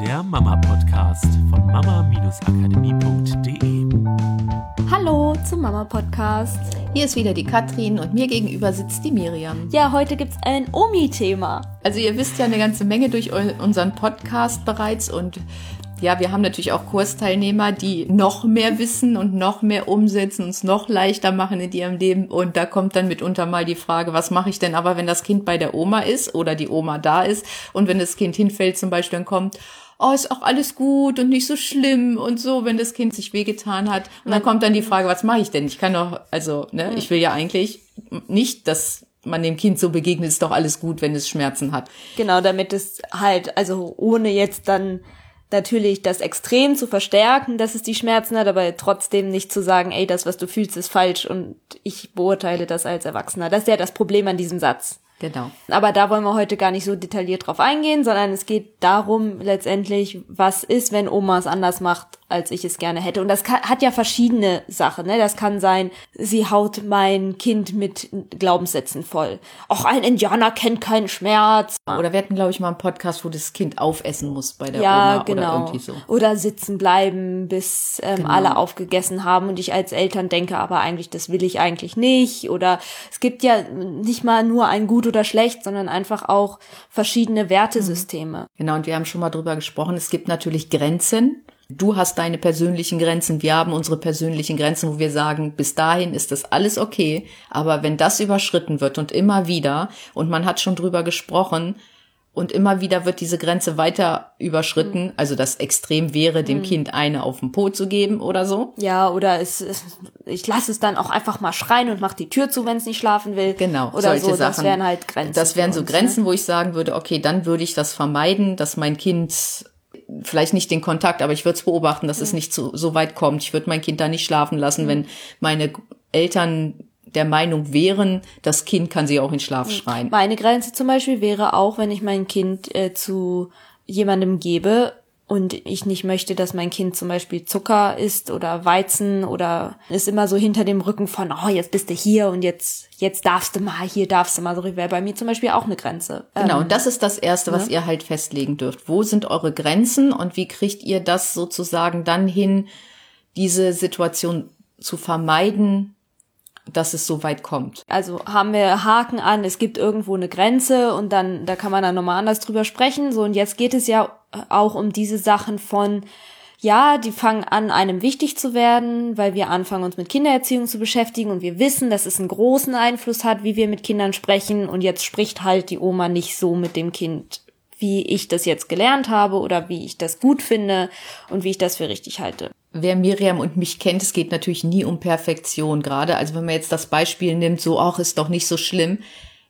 der Mama-Podcast von mama-akademie.de. Hallo zum Mama-Podcast. Hier ist wieder die Katrin und mir gegenüber sitzt die Miriam. Ja, heute gibt's ein Omi-Thema. Also ihr wisst ja eine ganze Menge durch unseren Podcast bereits und ja, wir haben natürlich auch Kursteilnehmer, die noch mehr wissen und noch mehr umsetzen, uns noch leichter machen in ihrem Leben. Und da kommt dann mitunter mal die Frage, was mache ich denn aber, wenn das Kind bei der Oma ist oder die Oma da ist und wenn das Kind hinfällt zum Beispiel, dann kommt, oh, ist auch alles gut und nicht so schlimm und so, wenn das Kind sich wehgetan hat. Und dann kommt dann die Frage, was mache ich denn? Ich kann doch, also, ne, ich will ja eigentlich nicht, dass man dem Kind so begegnet, ist doch alles gut, wenn es Schmerzen hat. Genau, damit es halt, also ohne jetzt dann natürlich das Extrem zu verstärken, dass es die Schmerzen hat, aber trotzdem nicht zu sagen, ey, das, was du fühlst, ist falsch und ich beurteile das als Erwachsener. Das ist ja das Problem an diesem Satz. Genau. Aber da wollen wir heute gar nicht so detailliert drauf eingehen, sondern es geht darum letztendlich, was ist, wenn Oma es anders macht, als ich es gerne hätte. Und das kann, hat ja verschiedene Sachen. Ne? Das kann sein, sie haut mein Kind mit Glaubenssätzen voll. Auch ein Indianer kennt keinen Schmerz. Oder wir hatten, glaube ich, mal einen Podcast, wo das Kind aufessen muss bei der ja, Oma genau. oder irgendwie so. Oder sitzen bleiben, bis ähm, Genau. alle aufgegessen haben und ich als Eltern denke, aber eigentlich, das will ich eigentlich nicht. Oder es gibt ja nicht mal nur ein gut oder schlecht, sondern einfach auch verschiedene Wertesysteme. Genau, und wir haben schon mal drüber gesprochen. Es gibt natürlich Grenzen. Du hast deine persönlichen Grenzen, wir haben unsere persönlichen Grenzen, wo wir sagen, bis dahin ist das alles okay. Aber wenn das überschritten wird und immer wieder, und man hat schon drüber gesprochen, und immer wieder wird diese Grenze weiter überschritten, also das Extrem wäre, dem Kind eine auf den Po zu geben oder so. Ja, oder es, es ich lasse es dann auch einfach mal schreien und mach die Tür zu, wenn es nicht schlafen will. Genau, Oder solche so, das Sachen. wären halt Grenzen. Das wären so uns, Grenzen, Ne? wo ich sagen würde, okay, dann würde ich das vermeiden, dass mein Kind vielleicht nicht den Kontakt, aber ich würde es beobachten, dass es nicht so, so weit kommt. Ich würde mein Kind da nicht schlafen lassen, wenn meine Eltern der Meinung wären, das Kind kann sie auch in Schlaf schreien. Meine Grenze zum Beispiel wäre auch, wenn ich mein Kind äh, zu jemandem gebe und ich nicht möchte, dass mein Kind zum Beispiel Zucker isst oder Weizen oder ist immer so hinter dem Rücken von, oh, jetzt bist du hier und jetzt, jetzt darfst du mal, hier darfst du mal. So wäre bei mir zum Beispiel auch eine Grenze. Genau, Ähm, und das ist das Erste, was ihr halt festlegen dürft. Wo sind eure Grenzen und wie kriegt ihr das sozusagen dann hin, diese Situation zu vermeiden, dass es so weit kommt? Also haben wir Haken an, es gibt irgendwo eine Grenze und dann, da kann man dann nochmal anders drüber sprechen. So, und jetzt geht es ja auch um diese Sachen von, ja, die fangen an, einem wichtig zu werden, weil wir anfangen, uns mit Kindererziehung zu beschäftigen und wir wissen, dass es einen großen Einfluss hat, wie wir mit Kindern sprechen und jetzt spricht halt die Oma nicht so mit dem Kind, wie ich das jetzt gelernt habe oder wie ich das gut finde und wie ich das für richtig halte. Wer Miriam und mich kennt, es geht natürlich nie um Perfektion gerade. Also wenn man jetzt das Beispiel nimmt, so, ach, ist doch nicht so schlimm.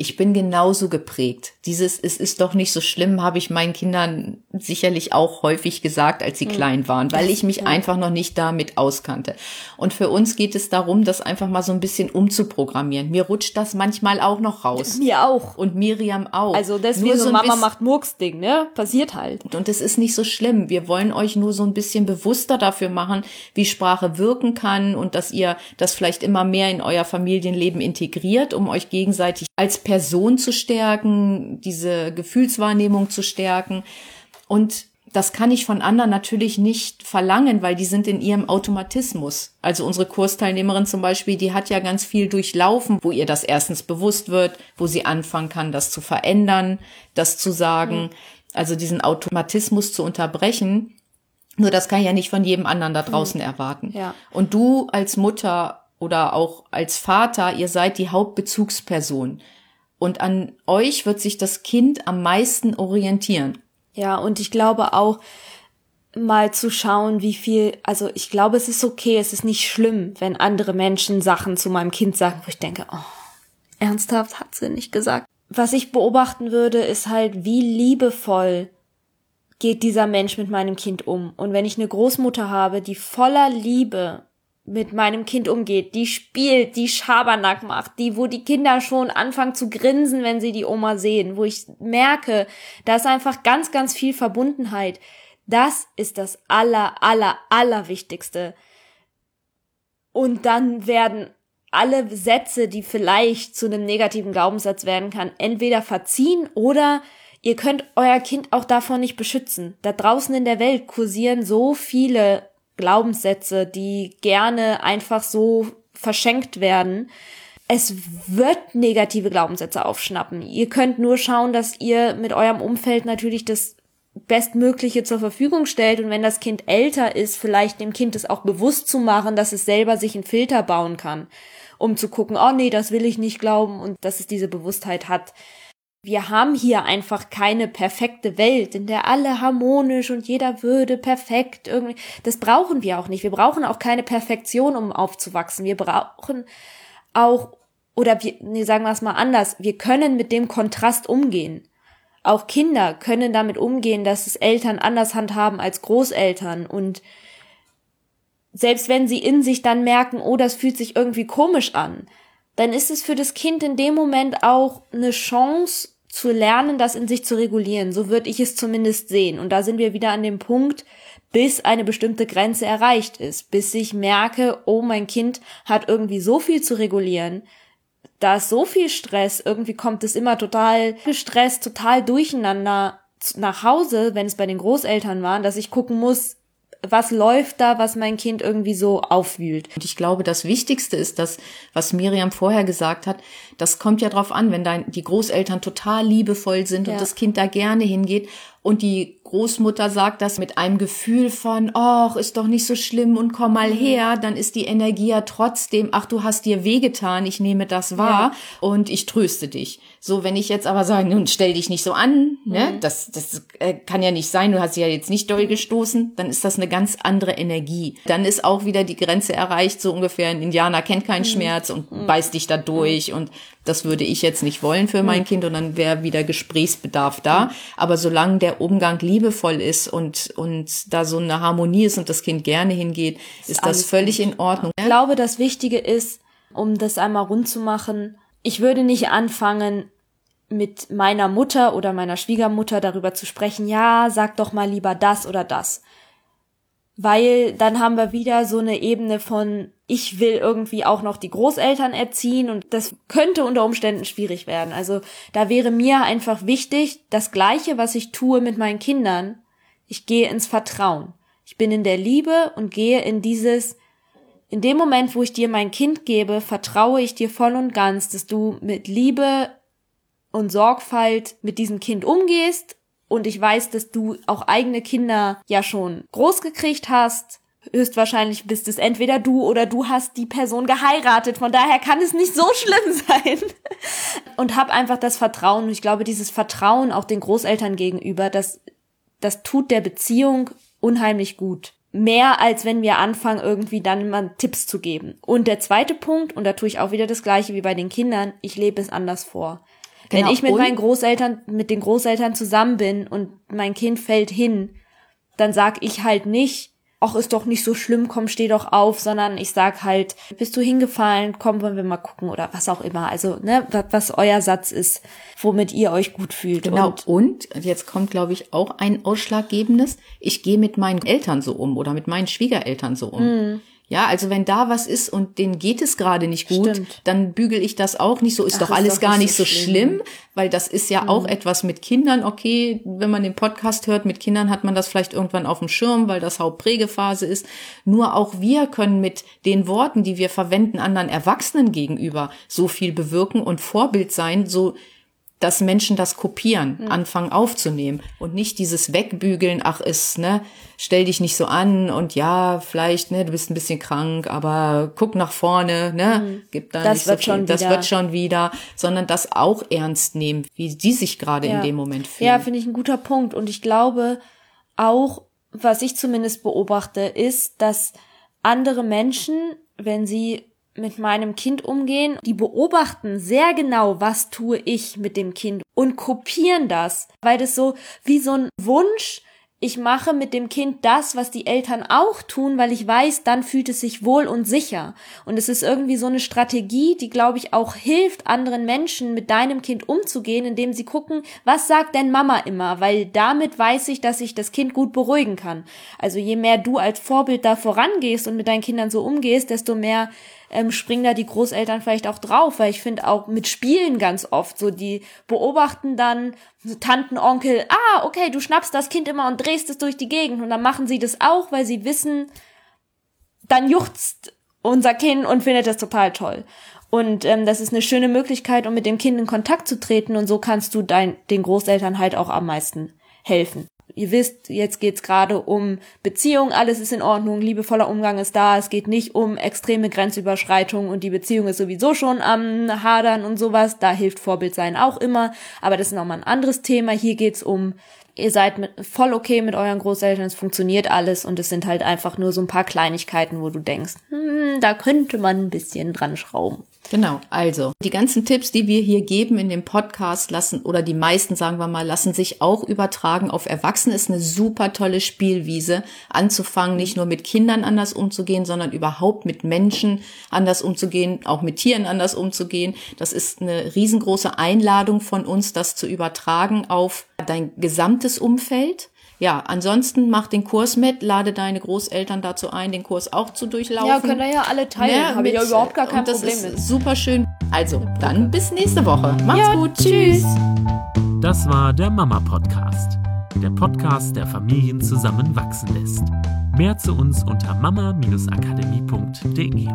Ich bin genauso geprägt. Dieses, es ist doch nicht so schlimm, habe ich meinen Kindern sicherlich auch häufig gesagt, als sie klein waren, weil ich mich einfach noch nicht damit auskannte. Und für uns geht es darum, das einfach mal so ein bisschen umzuprogrammieren. Mir rutscht das manchmal auch noch raus. Mir auch. Und Miriam auch. Also deswegen Nur so ein Mama macht Murks-Ding, ne? Passiert halt. und es ist nicht so schlimm. Wir wollen euch nur so ein bisschen bewusster dafür machen, wie Sprache wirken kann und dass ihr das vielleicht immer mehr in euer Familienleben integriert, um euch gegenseitig als Person zu stärken, diese Gefühlswahrnehmung zu stärken. Und das kann ich von anderen natürlich nicht verlangen, weil die sind in ihrem Automatismus. Also unsere Kursteilnehmerin zum Beispiel, die hat ja ganz viel durchlaufen, wo ihr das erstens bewusst wird, wo sie anfangen kann, das zu verändern, das zu sagen, also diesen Automatismus zu unterbrechen. Nur das kann ich ja nicht von jedem anderen da draußen erwarten. Ja. Und du als Mutter oder auch als Vater, ihr seid die Hauptbezugsperson. Und an euch wird sich das Kind am meisten orientieren. Ja, und ich glaube auch mal zu schauen, wie viel, also ich glaube, es ist okay, es ist nicht schlimm, wenn andere Menschen Sachen zu meinem Kind sagen, wo ich denke, oh, ernsthaft hat sie nicht gesagt. Was ich beobachten würde, ist halt, wie liebevoll geht dieser Mensch mit meinem Kind um. Und wenn ich eine Großmutter habe, die voller Liebe mit meinem Kind umgeht, die spielt, die Schabernack macht, die, wo die Kinder schon anfangen zu grinsen, wenn sie die Oma sehen, wo ich merke, da ist einfach ganz, ganz viel Verbundenheit. Das ist das aller, aller, aller Wichtigste. Und dann werden alle Sätze, die vielleicht zu einem negativen Glaubenssatz werden kann, entweder verziehen oder Ihr könnt euer Kind auch davon nicht beschützen. Da draußen in der Welt kursieren so viele Glaubenssätze, die gerne einfach so verschenkt werden. Es wird negative Glaubenssätze aufschnappen. Ihr könnt nur schauen, dass ihr mit eurem Umfeld natürlich das Bestmögliche zur Verfügung stellt und wenn das Kind älter ist, vielleicht dem Kind es auch bewusst zu machen, dass es selber sich einen Filter bauen kann, um zu gucken, oh nee, das will ich nicht glauben und dass es diese Bewusstheit hat. Wir haben hier einfach keine perfekte Welt, in der alle harmonisch und jeder würde perfekt irgendwie. Das brauchen wir auch nicht. Wir brauchen auch keine Perfektion, um aufzuwachsen. Wir brauchen auch, oder wir, nee, sagen wir es mal anders, wir können mit dem Kontrast umgehen. Auch Kinder können damit umgehen, dass es Eltern anders handhaben als Großeltern und selbst wenn sie in sich dann merken, oh, das fühlt sich irgendwie komisch an, dann ist es für das Kind in dem Moment auch eine Chance zu lernen, das in sich zu regulieren. So würde ich es zumindest sehen. Und da sind wir wieder an dem Punkt, bis eine bestimmte Grenze erreicht ist, bis ich merke, oh, mein Kind hat irgendwie so viel zu regulieren, da ist so viel Stress, irgendwie kommt es immer total gestresst, total durcheinander nach Hause, wenn es bei den Großeltern war, dass ich gucken muss, was läuft da, was mein Kind irgendwie so aufwühlt. Und ich glaube, das Wichtigste ist das, was Miriam vorher gesagt hat. Das kommt ja drauf an, wenn dein, die Großeltern total liebevoll sind ja. und das Kind da gerne hingeht und die Großmutter sagt das mit einem Gefühl von, ach, ist doch nicht so schlimm und komm mal mhm. her, dann ist die Energie ja trotzdem, ach, du hast dir wehgetan, ich nehme das wahr ja. und ich tröste dich. So, wenn ich jetzt aber sage, nun stell dich nicht so an, ne, mhm. das, das äh, kann ja nicht sein, du hast sie ja jetzt nicht doll gestoßen, dann ist das eine ganz andere Energie. Dann ist auch wieder die Grenze erreicht, so ungefähr, ein Indianer kennt keinen mhm. Schmerz und mhm. beißt dich da durch und das würde ich jetzt nicht wollen für mein mhm. Kind und dann wäre wieder Gesprächsbedarf da. Mhm. Aber solange der Umgang liebevoll ist und, und da so eine Harmonie ist und das Kind gerne hingeht, ist, ist das völlig gut. in Ordnung. Ich glaube, das Wichtige ist, um das einmal rund zu machen, ich würde nicht anfangen, mit meiner Mutter oder meiner Schwiegermutter darüber zu sprechen, ja, sag doch mal lieber das oder das weil dann haben wir wieder so eine Ebene von, ich will irgendwie auch noch die Großeltern erziehen und das könnte unter Umständen schwierig werden. Also da wäre mir einfach wichtig, das Gleiche, was ich tue mit meinen Kindern, ich gehe ins Vertrauen. Ich bin in der Liebe und gehe in dieses, in dem Moment, wo ich dir mein Kind gebe, vertraue ich dir voll und ganz, dass du mit Liebe und Sorgfalt mit diesem Kind umgehst und ich weiß, dass du auch eigene Kinder ja schon groß gekriegt hast. Höchstwahrscheinlich bist es entweder du oder du hast die Person geheiratet. Von daher kann es nicht so schlimm sein. Und hab einfach das Vertrauen. Und ich glaube, dieses Vertrauen auch den Großeltern gegenüber, das, das tut der Beziehung unheimlich gut. Mehr als wenn wir anfangen, irgendwie dann mal Tipps zu geben. Und der zweite Punkt, und da tue ich auch wieder das gleiche wie bei den Kindern, ich lebe es anders vor. Genau. Wenn ich mit und? meinen Großeltern, mit den Großeltern zusammen bin und mein Kind fällt hin, dann sag ich halt nicht, ach, ist doch nicht so schlimm, komm, steh doch auf, sondern ich sag halt, bist du hingefallen, komm, wollen wir mal gucken oder was auch immer. Also, ne, was euer Satz ist, womit ihr euch gut fühlt. Genau. Und, und jetzt kommt, glaube ich, auch ein ausschlaggebendes. Ich gehe mit meinen Eltern so um oder mit meinen Schwiegereltern so um. Mm. Ja, also wenn da was ist und denen geht es gerade nicht gut, Stimmt. dann bügel ich das auch nicht so, ist Ach, doch alles ist doch gar nicht so schlimm. schlimm, weil das ist ja mhm. auch etwas mit Kindern. Okay, wenn man den Podcast hört, mit Kindern hat man das vielleicht irgendwann auf dem Schirm, weil das Hauptprägephase ist. Nur auch wir können mit den Worten, die wir verwenden, anderen Erwachsenen gegenüber so viel bewirken und Vorbild sein, so dass Menschen das kopieren, mhm. anfangen aufzunehmen und nicht dieses Wegbügeln, ach ist, ne, stell dich nicht so an und ja, vielleicht, ne, du bist ein bisschen krank, aber guck nach vorne, ne, mhm. gib da das nicht wird so viel, schon das wieder. wird schon wieder, sondern das auch ernst nehmen, wie die sich gerade ja. in dem Moment fühlen. Ja, finde ich ein guter Punkt und ich glaube auch, was ich zumindest beobachte, ist, dass andere Menschen, wenn sie mit meinem Kind umgehen, die beobachten sehr genau, was tue ich mit dem Kind und kopieren das, weil das so wie so ein Wunsch ich mache mit dem Kind das, was die Eltern auch tun, weil ich weiß, dann fühlt es sich wohl und sicher. Und es ist irgendwie so eine Strategie, die, glaube ich, auch hilft, anderen Menschen mit deinem Kind umzugehen, indem sie gucken, was sagt denn Mama immer? Weil damit weiß ich, dass ich das Kind gut beruhigen kann. Also je mehr du als Vorbild da vorangehst und mit deinen Kindern so umgehst, desto mehr ähm, springen da die Großeltern vielleicht auch drauf, weil ich finde auch mit Spielen ganz oft so, die beobachten dann so Tanten, Onkel, ah, okay, du schnappst das Kind immer und drehst es durch die Gegend und dann machen sie das auch, weil sie wissen, dann juchzt unser Kind und findet das total toll. Und ähm, das ist eine schöne Möglichkeit, um mit dem Kind in Kontakt zu treten und so kannst du dein, den Großeltern halt auch am meisten helfen. Ihr wisst, jetzt geht's gerade um Beziehung, alles ist in Ordnung, liebevoller Umgang ist da, es geht nicht um extreme Grenzüberschreitung und die Beziehung ist sowieso schon am Hadern und sowas, da hilft Vorbild sein auch immer, aber das ist nochmal ein anderes Thema. Hier geht's um ihr seid mit, voll okay mit euren Großeltern, es funktioniert alles und es sind halt einfach nur so ein paar Kleinigkeiten, wo du denkst, hm, da könnte man ein bisschen dran schrauben. Genau, also die ganzen Tipps, die wir hier geben in dem Podcast lassen, oder die meisten, sagen wir mal, lassen sich auch übertragen auf Erwachsene. Ist eine super tolle Spielwiese, anzufangen, nicht nur mit Kindern anders umzugehen, sondern überhaupt mit Menschen anders umzugehen, auch mit Tieren anders umzugehen. Das ist eine riesengroße Einladung von uns, das zu übertragen auf dein gesamtes Umfeld. Ja, ansonsten mach den Kurs mit, lade deine Großeltern dazu ein, den Kurs auch zu durchlaufen. Ja, können ja alle teilen, ja, habe ich ja überhaupt gar kein das Problem ist mit. Super schön. Also, dann bis nächste Woche. Macht's ja, gut. Tschüss. Das war der Mama Podcast. Der Podcast, der Familien zusammenwachsen lässt. Mehr zu uns unter mama-akademie.de.